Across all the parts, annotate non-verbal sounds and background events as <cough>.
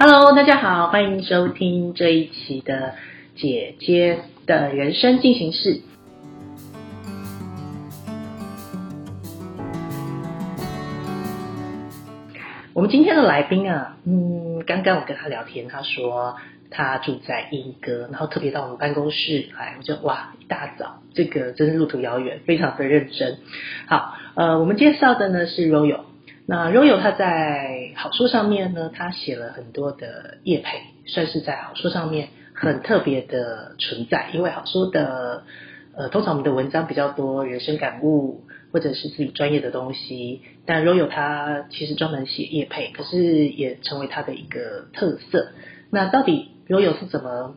Hello，大家好，欢迎收听这一期的姐姐的人生进行式。我们今天的来宾啊，嗯，刚刚我跟他聊天，他说他住在英歌，然后特别到我们办公室来，我就哇，一大早，这个真是路途遥远，非常的认真。好，呃，我们介绍的呢是 Royal。那 Royal 他在好书上面呢，他写了很多的业配，算是在好书上面很特别的存在。因为好书的，呃，通常我们的文章比较多人生感悟或者是自己专业的东西，但 Royal 他其实专门写业配，可是也成为他的一个特色。那到底 Royal 是怎么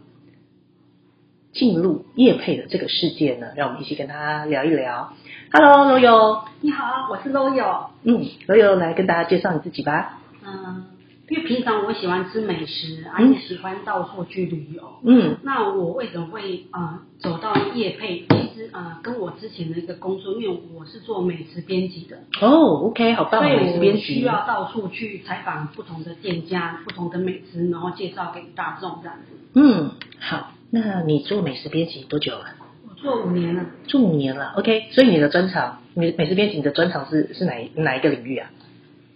进入叶配的这个世界呢？让我们一起跟他聊一聊。Hello，Royal。你好，我是 Royal。嗯，Royal 来跟大家介绍你自己吧。嗯，因为平常我喜欢吃美食，啊，且喜欢到处去旅游。嗯那我为什么会啊、呃走到叶配？其实啊、呃跟我之前的一个工作，因为我是做美食编辑的，哦，OK，好棒，所美食编辑需。要到处去采访不同的店家、不同的美食，然后介绍给大众这样子。嗯，好，那你做美食编辑多久了？我做五年了，做五年了，OK。所以你的专长，美美食编辑你的专长是是哪一哪一个领域啊？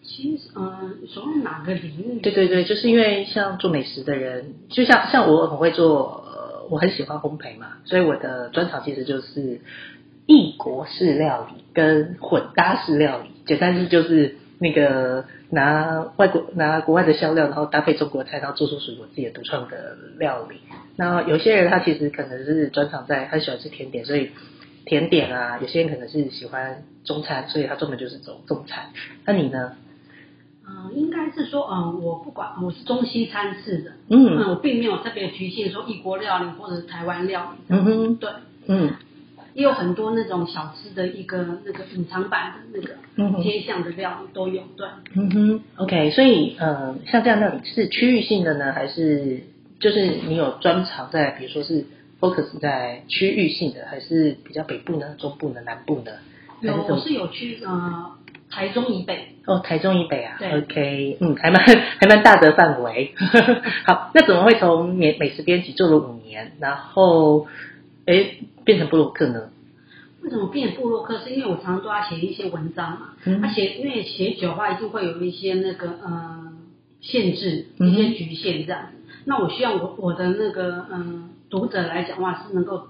其实呃，所谓哪个领域？对对对，就是因为像做美食的人，就像像我很会做，呃，我很喜欢烘焙嘛，所以我的专长其实就是异国式料理跟混搭式料理，简单是就是那个拿外国拿国外的香料，然后搭配中国菜，然后做出属于我自己的独创的料理。那有些人他其实可能是专长在他喜欢吃甜点，所以甜点啊，有些人可能是喜欢中餐，所以他专门就是走中餐。那你呢？嗯、应该是说，嗯、我不管，我是中西餐式的，嗯嗯，我并没有特别局限说异国料理或者是台湾料理，嗯哼对，嗯也有很多那种小吃的一个那个隐藏版的那个街巷的料理都有，对，嗯哼，OK，所以呃，像这样料理是区域性的呢，还是就是你有专长在，比如说是 focus 在区域性的，还是比较北部呢、中部呢、南部呢？还有我是有去呃台中以北，哦，台中以北啊对，OK，嗯，还蛮 <laughs> 还蛮大的范围。<laughs> 好，那怎么会从美美食编辑做了五年，然后诶变成布洛克呢？为什么变部落客？是因为我常常都要写一些文章嘛，嗯他写因为写久的话，一定会有一些那个呃限制，嗯一些局限这样子。那我希望我我的那个嗯、呃读者来讲话是能够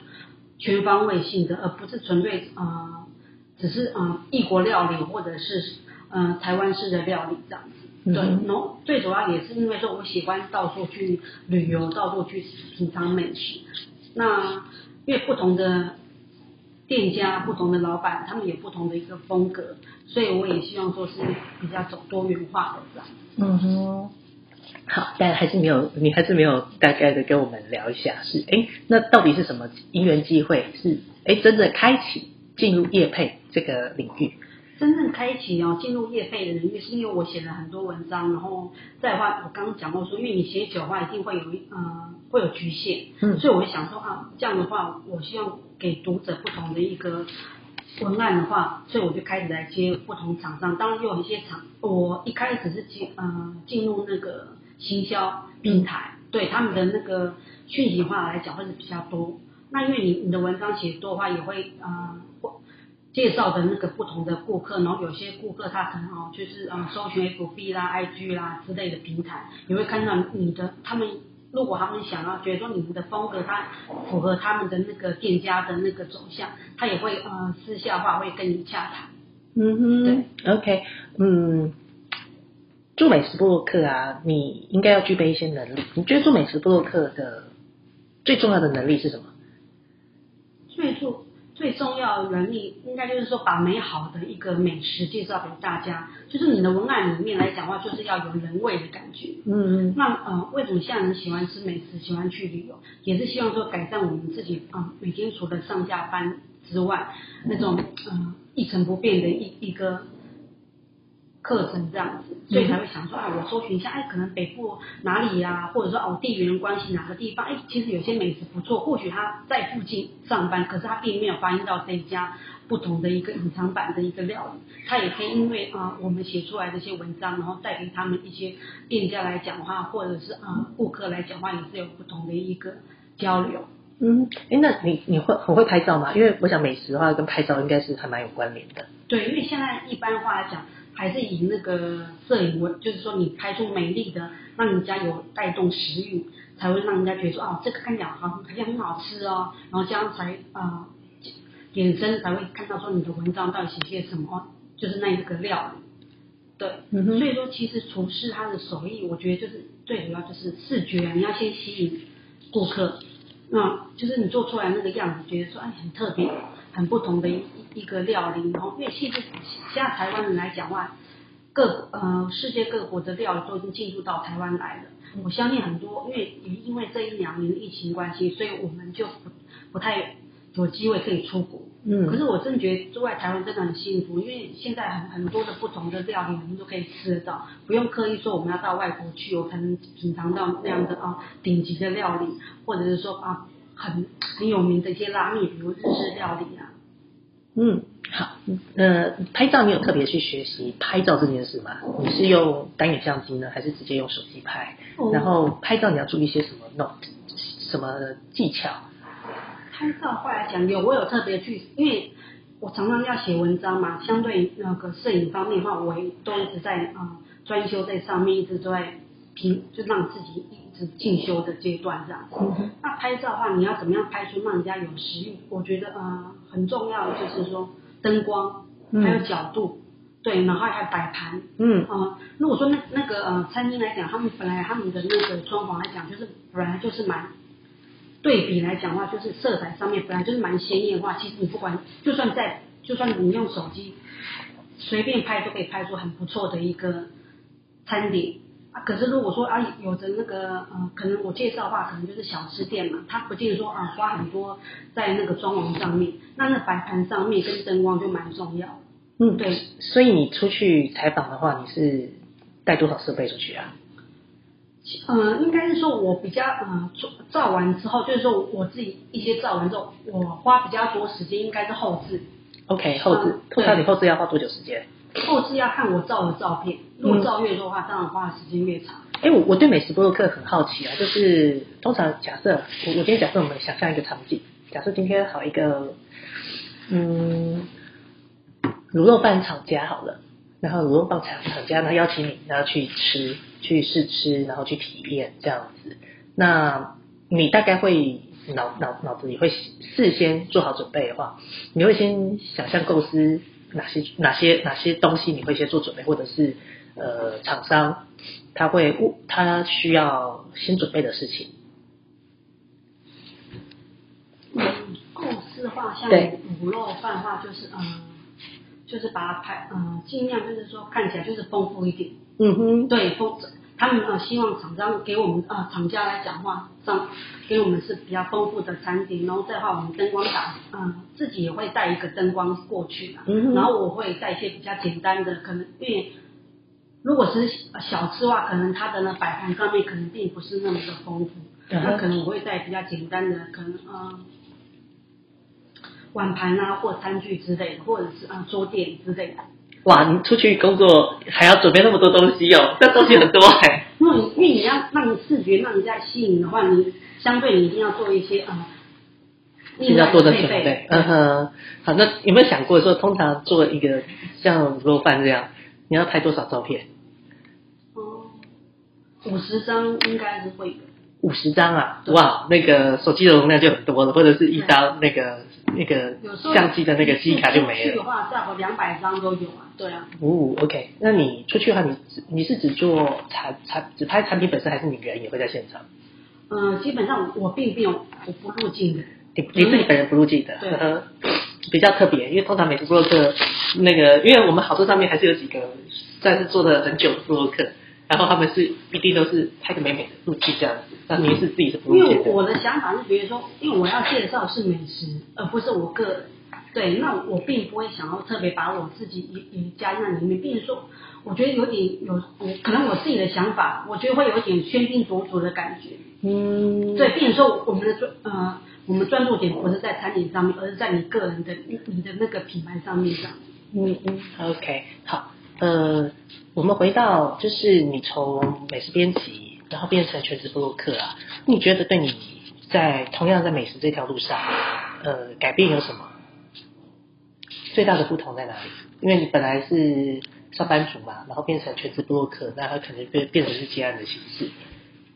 全方位性的，而不是纯粹呃只是呃异国料理或者是呃台湾式的料理这样子。对，然后最主要也是因为说我喜欢到处去旅游，到处去品尝美食。那因为不同的店家、不同的老板，他们有不同的一个风格，所以我也希望说是比较走多元化的这样。嗯哼，好，但还是没有，你还是没有大概的跟我们聊一下，是哎，那到底是什么因缘机会，是哎真的开启进入业配这个领域？真正开启哦进入业配的人，因为是因为我写了很多文章，然后再的话，我刚刚讲过说，因为你写久的话，一定会有一呃会有局限，嗯所以我就想说啊，这样的话，我希望给读者不同的一个文案的话，所以我就开始来接不同厂商。当然，又有一些厂，我一开始是进呃进入那个行销平台，对他们的那个讯息化来讲会是比较多。那因为你你的文章写多的话，也会呃会介绍的那个不同的顾客，然后有些顾客他可能哦就是啊搜寻 FB 啦、IG 啦之类的平台，你会看到你的他们。如果他们想要觉得说你们的风格它符合他们的那个店家的那个走向，他也会呃私下话会跟你洽谈。嗯哼，OK，嗯，做美食部落客啊，你应该要具备一些能力。你觉得做美食部落客的最重要的能力是什么？最重最重要的能力，应该就是说把美好的一个美食介绍给大家。就是你的文案里面来讲的话，就是要有人味的感觉。嗯嗯那呃，为什么现在人喜欢吃美食，喜欢去旅游，也是希望说改善我们自己啊、呃每天除了上下班之外，那种呃一成不变的一一个课程这样子，所以才会想说，啊，我搜寻一下，哎，可能北部哪里呀、或者说哦地缘关系哪个地方，哎，其实有些美食不错，或许他在附近上班，可是他并没有发现到这一家不同的一个隐藏版的一个料理，他也可以因为啊、我们写出来的一些文章，然后带给他们一些店家来讲话，或者是啊、顾客来讲话，也是有不同的一个交流。嗯，哎，那你你会很会拍照吗？因为我想美食的话跟拍照应该是还蛮有关联的。对，因为现在一般话来讲，还是以那个摄影为，就是说你拍出美丽的，让人家有带动食欲，才会让人家觉得说哦，这个看起来好好像很好吃哦，然后这样才啊、衍生才会看到说你的文章到底写些什么，就是那一个料。对，所以说其实厨师他的手艺，我觉得就是最主要就是视觉，你要先吸引顾客，那就是你做出来那个样子，觉得说哎很特别，很不同的一一个料理，然后因为其实现在台湾人来讲话，各呃世界各国的料理都已经进入到台湾来了。我相信很多，因为也因为这一两年的疫情关系，所以我们就不不太有机会可以出国。嗯可是我真的觉得住在台湾真的很幸福，因为现在很很多的不同的料理我们都可以吃得到，不用刻意说我们要到外国去，我才能品尝到那样的啊顶级的料理，或者是说啊很很有名的一些拉面，比如日式料理啊。嗯，好，呃，拍照你有特别去学习拍照这件事吗？你是用单眼相机呢，还是直接用手机拍？哦然后拍照你要注意一些什么 note，什么技巧？拍照话来讲，有我有特别去，因为我常常要写文章嘛，相对那个摄影方面的话，我也都一直在啊专、修在上面，一直都在平，就让自己一直进修的阶段这样子。嗯那拍照的话，你要怎么样拍出让人家有食欲？我觉得呃很重要的就是说灯光，嗯还有角度，对，然后还有摆盘。嗯呃，如果说那那个呃餐厅来讲，他们本来他们的那个装潢来讲，就是本来就是蛮对比来讲的话，就是色彩上面本来就是蛮鲜艳的话，其实你不管就算在就算你用手机随便拍都可以拍出很不错的一个餐点。啊，可是如果说啊，有的那个呃，可能我介绍的话，可能就是小吃店嘛，他不见得说啊花很多在那个装潢上面，那那摆盘上面跟灯光就蛮重要。嗯，对，所以你出去采访的话，你是带多少设备出去啊？呃，应该是说我比较呃做照完之后，就是说我自己一些照完之后，我花比较多时间应该是后置，OK，后置嗯，通常对你后置要花多久时间？后置要看我照的照片，如果照越多的话，当然花的时间越长。哎，我我对美食播客很好奇啊，就是通常假设我我今天假设我们想象一个场景，假设今天好一个嗯卤肉饭厂家好了，然后卤肉饭厂厂家呢邀请你，然后去吃去试吃，然后去体验这样子，那你大概会脑脑脑子里会事先做好准备的话，你会先想象构思哪些哪些哪些东西你会先做准备，或者是呃厂商他会他需要先准备的事情。嗯，故事的话，像对卤肉饭的话，就是嗯，就是把它拍呃，尽量就是说看起来就是丰富一点。嗯哼，对，丰他们呃希望厂商给我们呃厂家来讲话上给我们是比较丰富的餐点，然后再的话我们灯光打嗯、自己也会带一个灯光过去嘛，嗯哼然后我会带一些比较简单的，可能因为如果是小吃的话，可能它的呢摆盘上面可能并不是那么的丰富，那可能我会带比较简单的，可能呃碗盘啊或餐具之类的，或者是呃桌垫之类的。哇，你出去工作还要准备那么多东西哦，<laughs> 这东西很多 <laughs> 哎。因为你因为你要让你视觉让人家吸引的话，你相对你一定要做一些呃比较多的准备，嗯哼。好，那有没有想过说，通常做一个像卤肉饭这样，你要拍多少照片？哦，五十张应该是会有。五十张啊！哇，那个手机的容量就很多了，或者是一张那个那个相机的那个记忆卡就没了。出去的话，至少两百张都有啊，对啊。哦，OK，那你出去的话，你只你是只做产产只拍产品本身，还是你人也会在现场？呃，基本上我并没有我不入境的，你你自己本人不入境的，对呵呵比较特别，因为通常美食布洛克那个，因为我们好多上面还是有几个算是做的很久的布洛克，然后他们是一定都是拍的美美的入境这样子，那你是自己是不因入境的，为我的想法是比如说，因为我要介绍是美食，而不是我个人。对，那我并不会想要特别把我自己也也加在里面，并且说，我觉得有点有，我可能我自己的想法，我觉得会有一点喧宾夺主的感觉。嗯，对，并且说我们的专呃我们专注点不是在餐点上面，而是在你个人的你你的那个品牌上面上。嗯嗯，OK，好，呃，我们回到就是你从美食编辑，然后变成全职布洛克啊，你觉得对你在同样在美食这条路上，呃，改变有什么？最大的不同在哪里？因为你本来是上班族嘛，然后变成全职布洛克，那它可能变变成是接案的形式。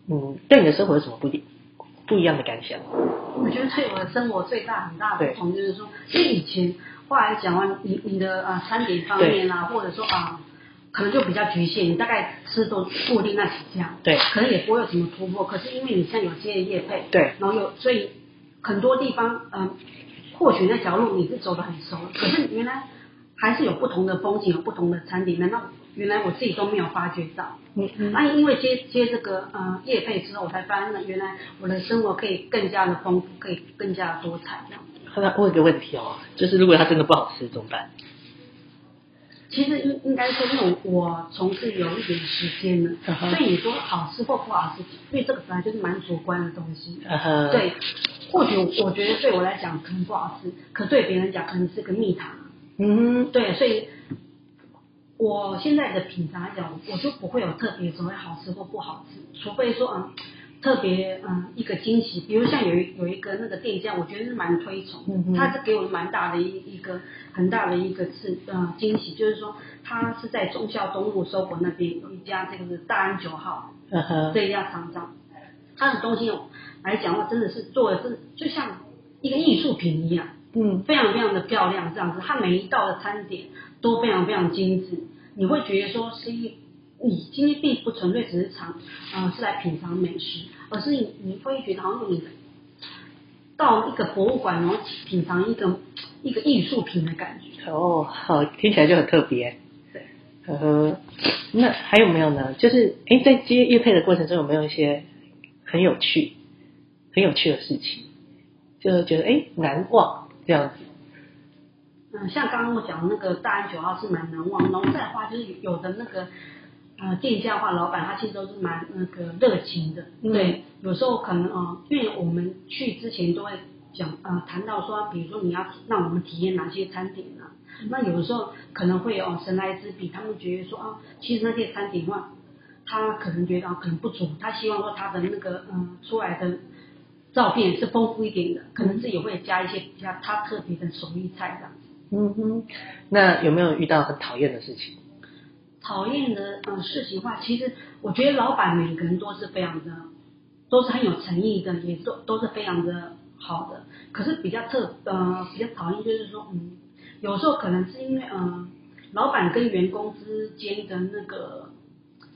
嗯，对你的生活有什么不一不一样的感想？我觉得对我的生活最大很大的不同就是说，因为以前话来讲啊，你你的啊餐点方面啊，或者说啊，可能就比较局限，你大概吃都固定那几家，对，可能也不会有什么突破。可是因为你现在有些业配，对，然后有所以很多地方嗯，或许那条路你是走的很熟，可是原来还是有不同的风景，有不同的餐点，难道原来我自己都没有发觉到？嗯嗯，那因为接接这个呃业配之后，我才发现呢，原来我的生活可以更加的丰富，可以更加的多彩这样。那问一个问题哦，就是如果它真的不好吃怎么办？其实应应该说，因为我从事有一点时间了，所以你说好吃或不好吃，因为这个本来就是蛮主观的东西。呃呵，对，或许我觉得对我来讲可能不好吃，可对别人讲可能是个蜜糖。嗯对，所以我现在的品尝来讲，我就不会有特别所谓好吃或不好吃，除非说嗯特别嗯一个惊喜，比如像有一有一个那个店家，我觉得是蛮推崇的，嗯他是给我蛮大的一一个很大的一个是呃惊喜，就是说他是在忠孝东路收活那边有一家这个是大安九号这一家厂商，他的东西来讲的话，真的是做的是就像一个艺术品一样。嗯。非常非常的漂亮，这样子，他每一道的餐点都非常非常精致，你会觉得说是一，你今天并不纯粹只是尝，呃，是来品尝美食，而是你你会觉得好像你到一个博物馆，然后品尝一个一个艺术品的感觉。哦，好，听起来就很特别。对，呵呵，那还有没有呢？就是哎，在接乐配的过程中，有没有一些很有趣、很有趣的事情？就觉得哎难忘这样子。嗯，像刚刚我讲的那个大安九号是蛮难忘，然后再的话就是有的那个呃店家的话，老板他其实都是蛮那个热情的，嗯对，有时候可能呃，因为我们去之前都会讲呃谈到说，比如说你要让我们体验哪些餐点啊，那有的时候可能会哦、呃神来之笔，他们觉得说啊，其实那些餐点的话，他可能觉得啊可能不足，他希望说他的那个嗯、出来的。照片是丰富一点的，可能是也会加一些比较他特别的手艺菜这样子。嗯哼，那有没有遇到很讨厌的事情？讨厌的嗯事情的话，其实我觉得老板每个人都是非常的，都是很有诚意的，也都都是非常的好的。可是比较特呃比较讨厌就是说，嗯，有时候可能是因为呃老板跟员工之间的那个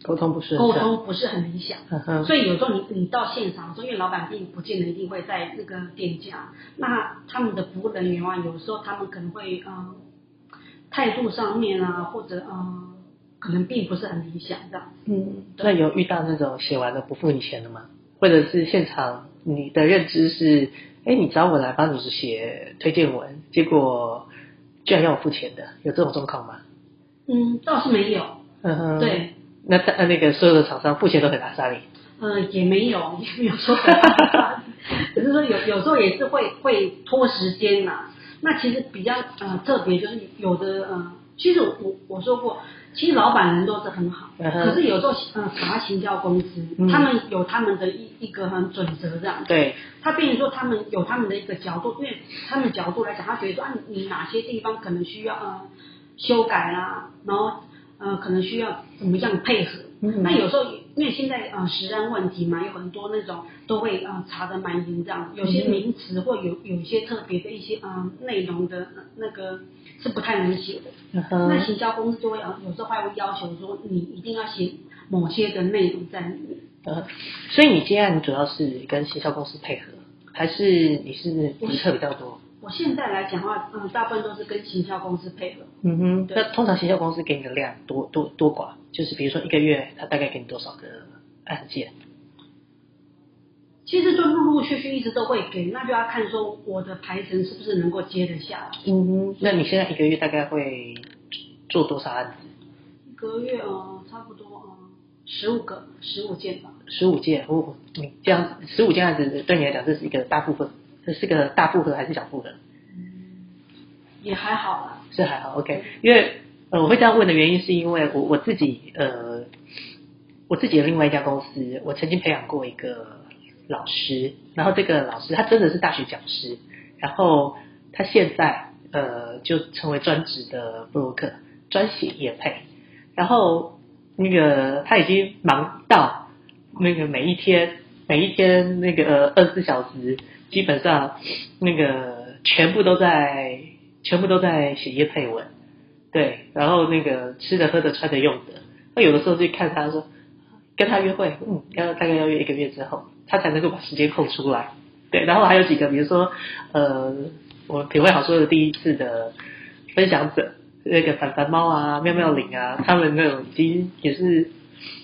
沟通不是沟。通不是很理想。呵呵，所以有时候你你到现场的时候，因为老板并不见得一定会在那个店家，那他们的服务人员啊，有时候他们可能会呃态度上面啊，或者呃可能并不是很理想这样。嗯，那有遇到那种写完了不付你钱的吗？或者是现场你的认知是，哎，你找我来帮你写推荐文，结果居然要我付钱的，有这种状况吗？嗯，倒是没有，嗯哼，。对，那他那个所有的厂商付钱都很拉萨你，呃也没有，<laughs> 也没有说 <laughs> 很只是说有有时候也是会会拖时间嘛、那其实比较呃特别就是有的呃，其实我我说过，其实老板人都是很好，嗯可是有时候呃查行销公司，嗯他们有他们的一一个很准则这样。对，他变成说他们有他们的一个角度，因为他们角度来讲，他觉得说啊，你你哪些地方可能需要呃修改啦，然后呃可能需要怎么样配合。嗯那有时候因为现在呃食安问题嘛，有很多那种都会呃查的蛮严这样，有些嗯名词或有有一些特别的一些呃内容的、呃那个是不太能写的。嗯，那行销公司就会呃有时候还会要求说你一定要写某些的内容在里面。呃，所以你接案主要是跟行销公司配合，还是你是比较多？我现在来讲的话，嗯，大部分都是跟行销公司配合。嗯哼，那通常行销公司给你的量多多多寡，就是比如说一个月，他大概给你多少个案件？其实就陆陆续续一直都会给，那就要看说我的排程是不是能够接得下来。嗯哼，那你现在一个月大概会做多少案子？一个月呃，差不多呃十五个十五件吧。十五件，哦，你这样十五件案子对你来讲，这是一个大部分这是个大负荷还是小负荷？也还好啦。是还好，OK。因为呃，我会这样问的原因是因为我我自己呃，我自己的另外一家公司，我曾经培养过一个老师，然后这个老师他真的是大学讲师，然后他现在呃就成为专职的布洛克，专写业配，然后那个他已经忙到那个每一天每一天那个二十四小时，基本上那个全部都在全部都在写业配文，对，然后那个吃的喝的穿的用的，那有的时候就看他说跟他约会，嗯，要大概要约一个月之后，他才能够把时间空出来，对，然后还有几个，比如说呃，我品味好说的第一次的分享者，那个凡凡猫啊、妙妙玲啊，他们那种已经也是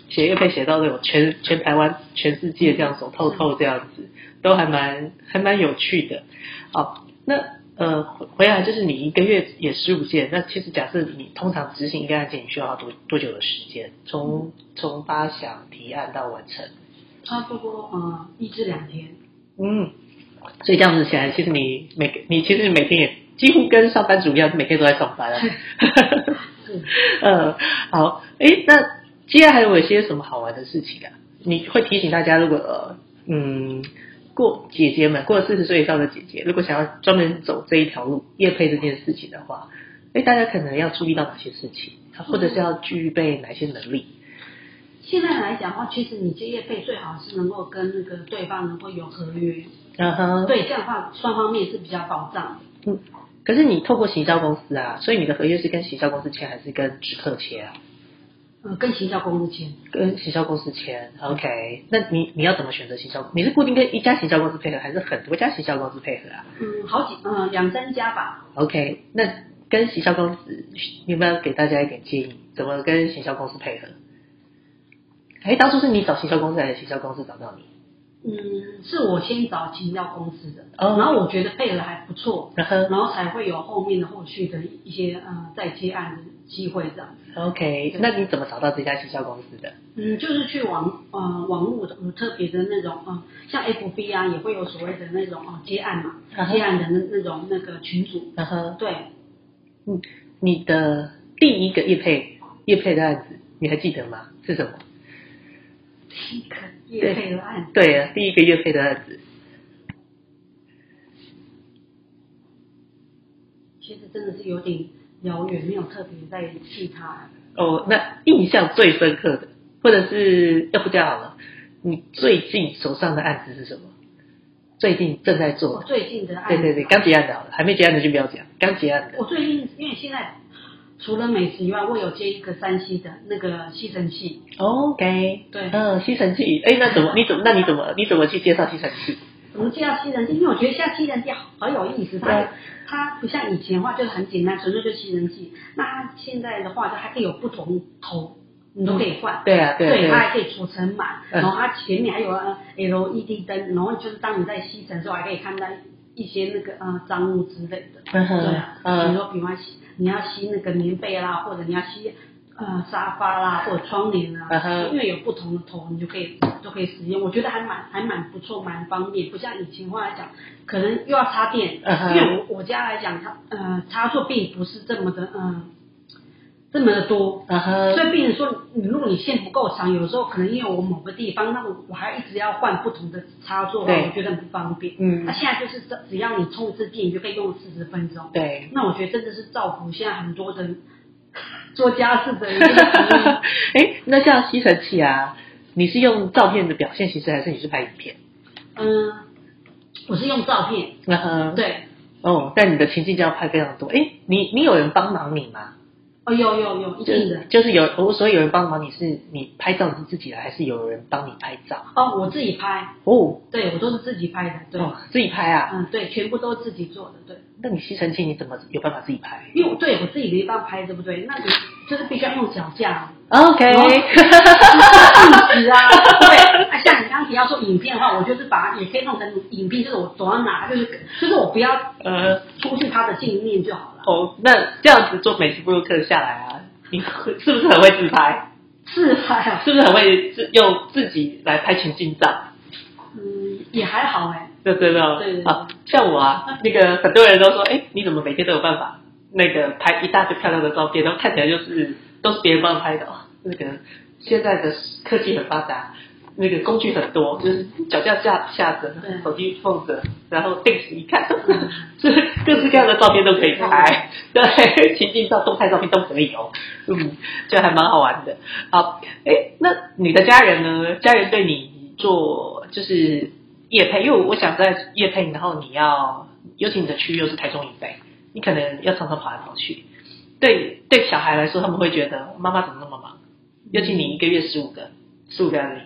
写业配写到那种全全台湾、全世界这样手透透这样子，都还蛮还蛮有趣的。好，那呃回回来就是你一个月也十五件，那其实假设你通常执行一个案件，你需要多多久的时间？从从发想提案到完成？差不多呃一至两天。嗯，所以这样子起来，其实你每个你其实每天也几乎跟上班族一样，每天都在上班啊。嗯 <laughs> <laughs> 呃，好，诶，那接下来还有一些什么好玩的事情啊？你会提醒大家，如果呃嗯过姐姐们过了四十岁以上的姐姐，如果想要专门走这一条路，夜配这件事情的话，诶，大家可能要注意到哪些事情，或者是要具备哪些能力？现在来讲的话，其实你接业配最好是能够跟那个对方能够有合约，嗯哼，对，这样的话双方面是比较保障的。嗯，可是你透过行销公司啊，所以你的合约是跟行销公司签还是跟直客签啊？呃，跟行销公司签，跟行销公司签，OK？那你你要怎么选择行销？你是固定跟一家行销公司配合，还是很多家行销公司配合啊嗯，好几嗯两三家吧。？OK？那跟行销公司，你有没有给大家一点建议，怎么跟行销公司配合？哎，当初是你找行销公司，还是行销公司找到你？嗯，是我先找行销公司的，哦然后我觉得配合还不错，然后才会有后面的后续的一些呃再接案的机会这样。OK，那你怎么找到这家行销公司的？嗯，就是去网呃网络的有特别的那种呃，像 FB 啊也会有所谓的那种呃接案嘛，接案的那那种那个群组，然后，对，嗯，你的第一个业配业配的案子，你还记得吗？是什么？第一个业配的案，对啊，第一个业配的案子。其实真的是有点遥远，没有特别在记它。哦，那印象最深刻的，或者是要不这样好了，你最近手上的案子是什么？最近正在做最近的案子，对对对，刚结案的好了，还没结案的就不要讲，刚结案的。我最近因为现在除了美食以外，我有接一个山西的那个吸尘器，OK，对嗯，吸尘器，哎，那怎么？你怎么？那你怎么？你怎么去介绍吸尘器？怎么介绍吸尘器？因为我觉得现在吸尘器好好有意思，它它不像以前的话就是很简单，纯粹就吸尘器。那它现在的话，它还可以有不同头，你都可以换。对啊，对对，它，还可以储存满，嗯然后它前面还有呃 LED 灯，然后就是当你在吸尘的时候，还可以看到一些那个呃脏物之类的。嗯哼对啊，嗯比如说，比方吸你要吸那个棉被啦，或者你要吸呃沙发啦，或者窗帘啊，嗯哼因为有不同的头，你就可以都可以使用。我觉得还蛮还蛮不错，蛮方便，不像以前话来讲，可能又要插电，因为我我家来讲，它呃插座并不是这么的嗯、呃这么的多。所以，病人说，你如果你线不够长，有时候可能因为我某个地方，那我我还一直要换不同的插座，我觉得很不方便。嗯那现在就是只只要你充一次电，你就可以用四十分钟。对。那我觉得真的是造福现在很多的做家事的一个服务。哎，<laughs> 那像吸尘器啊，你是用照片的表现形式，还是你是拍影片？嗯，我是用照片，嗯哼，对，哦，但你的情境就要拍非常多。哎，你你有人帮忙你吗？哦，有有有，一就定的。就是有，我所以有人帮忙你是你拍照是自己来，还是有人帮你拍照？哦，我自己拍，哦，对我都是自己拍的，对，哦，自己拍啊？嗯，对，全部都是自己做的，对。那你吸尘器你怎么有办法自己拍因为我对我自己没办法拍，对不对？那你就是必须要用脚架，？OK，一直啊，对。啊，像你刚刚提到说影片的话，我就是把它也可以弄成影片，就是我走到哪，就是就是我不要呃，出去它的镜面就好了。哦，那这样子做美食布鲁克下来啊，你会是不是很会自拍？<laughs> 自拍啊，是不是很会自用自己来拍情境照？嗯，也还好哎。就真的哦对对对好像我啊，那个很多人都说，哎，你怎么每天都有办法那个拍一大堆漂亮的照片，然后看起来就是都是别人帮你拍的哦。那个现在的科技很发达，那个工具很多，就是脚架架架着，手机放着，然后定时一看 <laughs> 就，是各式各样的照片都可以拍，对，<laughs> 情境照、动态照片都可以哦，嗯，就还蛮好玩的。好，哎，那你的家人呢？家人对你做就是夜配，因为我想在夜配，然后你要，尤其你的区域又是台中以北，你可能要常常跑来跑去。对对，小孩来说，他们会觉得妈妈怎么那么忙？尤其你一个月十五个，十五个案例，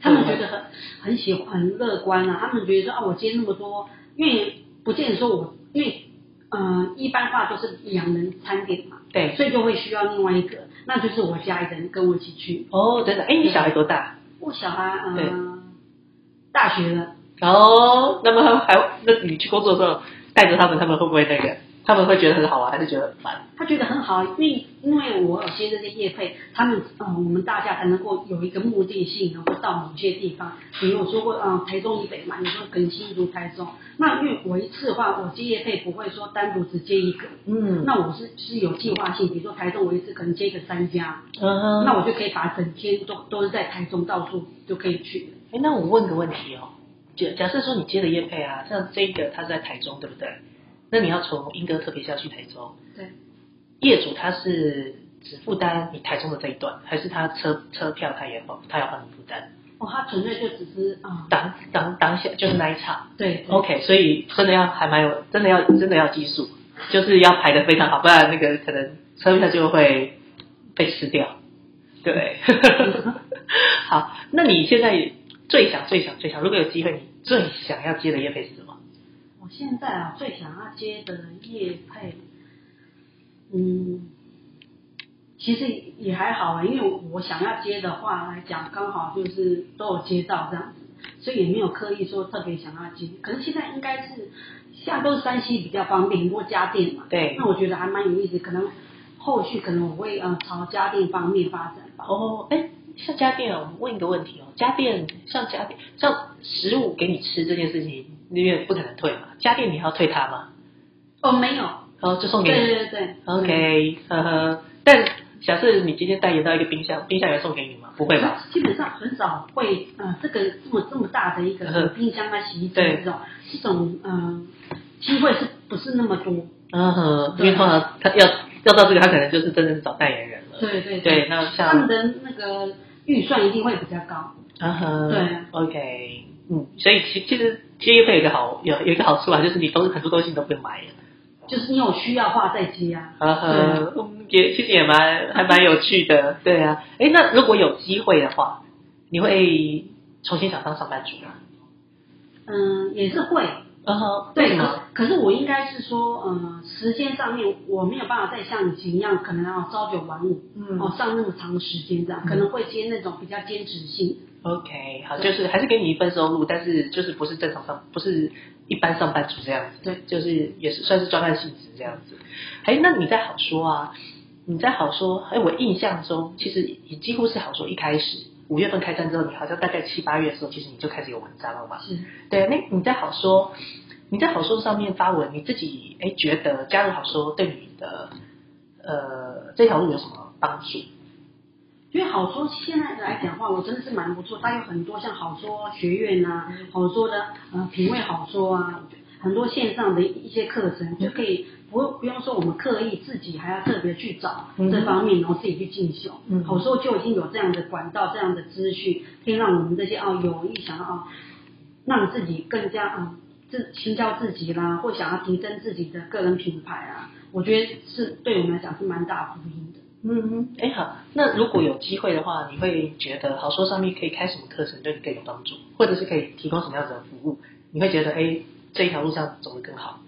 他们觉得很很喜欢很乐观啊，他们觉得说啊，我接那么多，因为不见得说我，因为呃一般话都是两人餐点嘛，对，所以就会需要另外一个，那就是我家里人跟我一起去。哦，真的，哎，你小孩多大？我小孩嗯呃大学了，哦，那么还那你去工作的时候带着他们，他们会不会那个？他们会觉得很好玩，还是觉得很烦？他觉得很好，因为因为我有些这些业配，他们呃我们大家才能够有一个目的性，能够到某些地方。比如我说过，嗯、台中以北嘛，你说更新竹台中，那因为我一次的话，我接业配不会说单独只接一个，嗯那我是是有计划性，比如说台中我一次可能接个三家，嗯哼那我就可以把整天都都是在台中到处就可以去。哎，那我问个问题哦，假假设说你接的业配啊，像这个他是在台中，对不对？那你要从英歌特别校去台中，对，业主他是只负担你台中的这一段，还是他车车票他也帮他要帮你负担？哦，他纯粹就只是啊、当当当下就是那一场对对，OK，所以真的要还蛮有，真的要真的要技术，就是要排的非常好，不然那个可能车票就会被吃掉。对，<laughs> 好，那你现在最想最想最想，如果有机会，你最想要接的业配是什么？我现在啊，最想要接的业配，嗯，其实也还好啊，因为我想要接的话来讲，刚好就是都有接到这样子，所以也没有刻意说特别想要接。可是现在应该是现在都是山西比较方便，很多家电嘛，对那我觉得还蛮有意思，可能后续可能我会呃朝家电方面发展吧。哦，哎，像家电哦，我们问一个问题哦，家电像家电像食物给你吃这件事情，因为不可能退嘛，家电你还要退它吗？哦，没有，然后就送给对你。对对对 OK，呵呵。但假设你今天代言到一个冰箱，冰箱也送给你吗？不会吧？基本上很少会呃，这个这么这么大的一个嗯冰箱啊、洗衣机这种这种嗯、呃机会是不是那么多？嗯哼，因为通常他要要到这个，他可能就是真的是找代言人了。对对对，那像他们的那个预算一定会比较高。嗯哼，对，OK，嗯，所以其其实接业配有一个好有有一个好处啊，就是你都很多东西你都不用买。就是你有需要的话再接啊。呵呵，嗯，也其实也蛮还蛮有趣的，对啊。哎，那如果有机会的话，你会重新想当上班族吗？嗯，也是会。嗯哼，对？可是可是我应该是说，呃，时间上面我没有办法再像以前一样，可能要朝九晚五，嗯哦，上那么长的时间这样，嗯可能会接那种比较兼职性的。OK，好，就是还是给你一份收入，但是就是不是正常上，不是一般上班族这样子，对，就是也是算是专案性质这样子。哎，那你在好说啊，你在好说，哎，我印象中其实也几乎是好说一开始五月份开战之后，你好像大概七八月的时候，其实你就开始有文章了嘛？是。对，那你在好说，你在好说上面发文，你自己哎觉得加入好说对你的呃这条路有什么帮助？因为好说现在来讲的话，我真的是蛮不错，它有很多像好说学院啊，好说的呃品味好说啊，很多线上的一些课程就可以不不用说我们刻意自己还要特别去找嗯这方面，然后自己去进修。嗯好说就已经有这样的管道、这样的资讯，可以让我们这些哦有意想要哦让自己更加嗯自提高自己啦，或想要提升自己的个人品牌啊，我觉得是对我们来讲是蛮大福音的。嗯嗯，哎好，那如果有机会的话，你会觉得好说上面可以开什么课程对你更有帮助，或者是可以提供什么样子的服务？你会觉得哎这一条路上走得更好？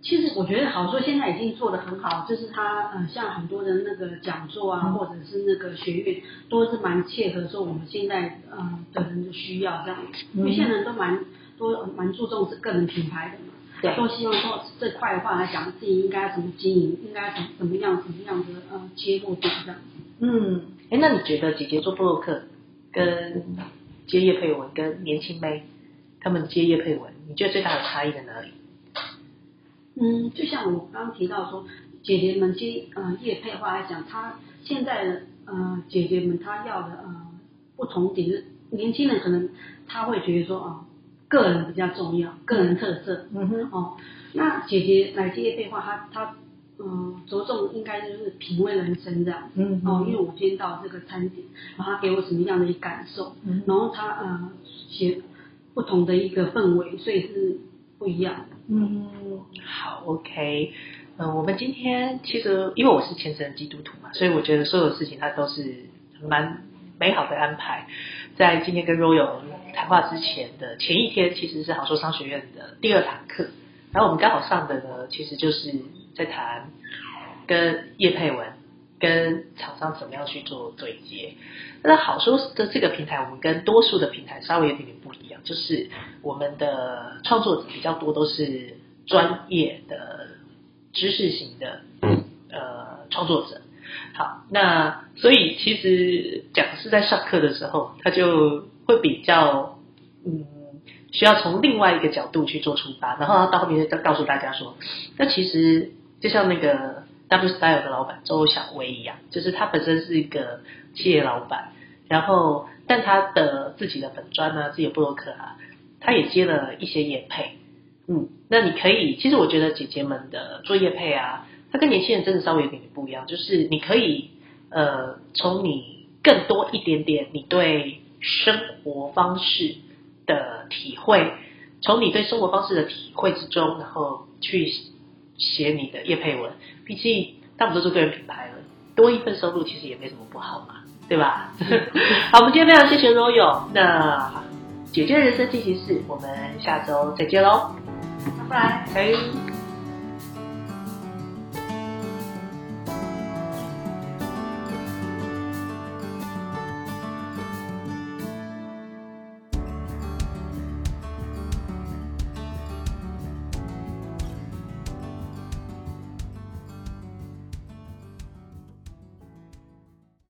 其实我觉得好说现在已经做得很好，就是他呃像很多的那个讲座啊，嗯。或者是那个学院，都是蛮切合说我们现在呃的人的需要这样。因为现在人都蛮都蛮注重是个人品牌的嘛，对都希望说这块的话来讲，自己应该怎么经营，应该怎怎么样怎么样的呃切入点这样。嗯，哎，那你觉得姐姐做布洛克跟接叶配文跟年轻妹他们接叶配文，你觉得最大的差异在哪里？嗯，就像我刚刚提到说，姐姐们接呃叶配的话来讲，她现在的呃姐姐们她要的呃不同点是，年轻人可能他会觉得说啊、个人比较重要，个人特色嗯哼，哦。那姐姐来接叶配的话，她她嗯着重应该就是品味人生这样。嗯哦，因为我今天到这个餐点，然后她给我什么样的一个感受，嗯然后她呃写不同的一个氛围，所以是不一样的。嗯，好，OK。嗯，我们今天其实因为我是虔诚的基督徒嘛，所以我觉得所有事情它都是蛮美好的安排。在今天跟 Royal 谈话之前的前一天，其实是好说商学院的第二堂课，然后我们刚好上的呢，其实就是在谈跟叶佩文跟厂商怎么样去做对接。那好说的这个平台，我们跟多数的平台稍微有点点不一样，就是我们的创作者比较多都是专业的知识型的呃创作者。好，那所以其实讲师在上课的时候，他就会比较嗯，需要从另外一个角度去做出发，然后他到后面就告诉大家说，那其实就像那个 W Style 的老板周小薇一样，就是他本身是一个企业老板，然后但他的自己的粉砖啊，自己的布洛克啊，他也接了一些业配，嗯，那你可以，其实我觉得姐姐们的做业配啊，它跟年轻人真的稍微有点不一样，就是你可以呃，从你更多一点点你对生活方式的体会，从你对生活方式的体会之中，然后去写你的叶配文。毕竟大部分都是个人品牌了，多一份收入其实也没什么不好嘛，对吧？<laughs> 好，我们今天非常谢谢 Royal，那姐姐的人生进行式，我们下周再见喽，拜拜。拜。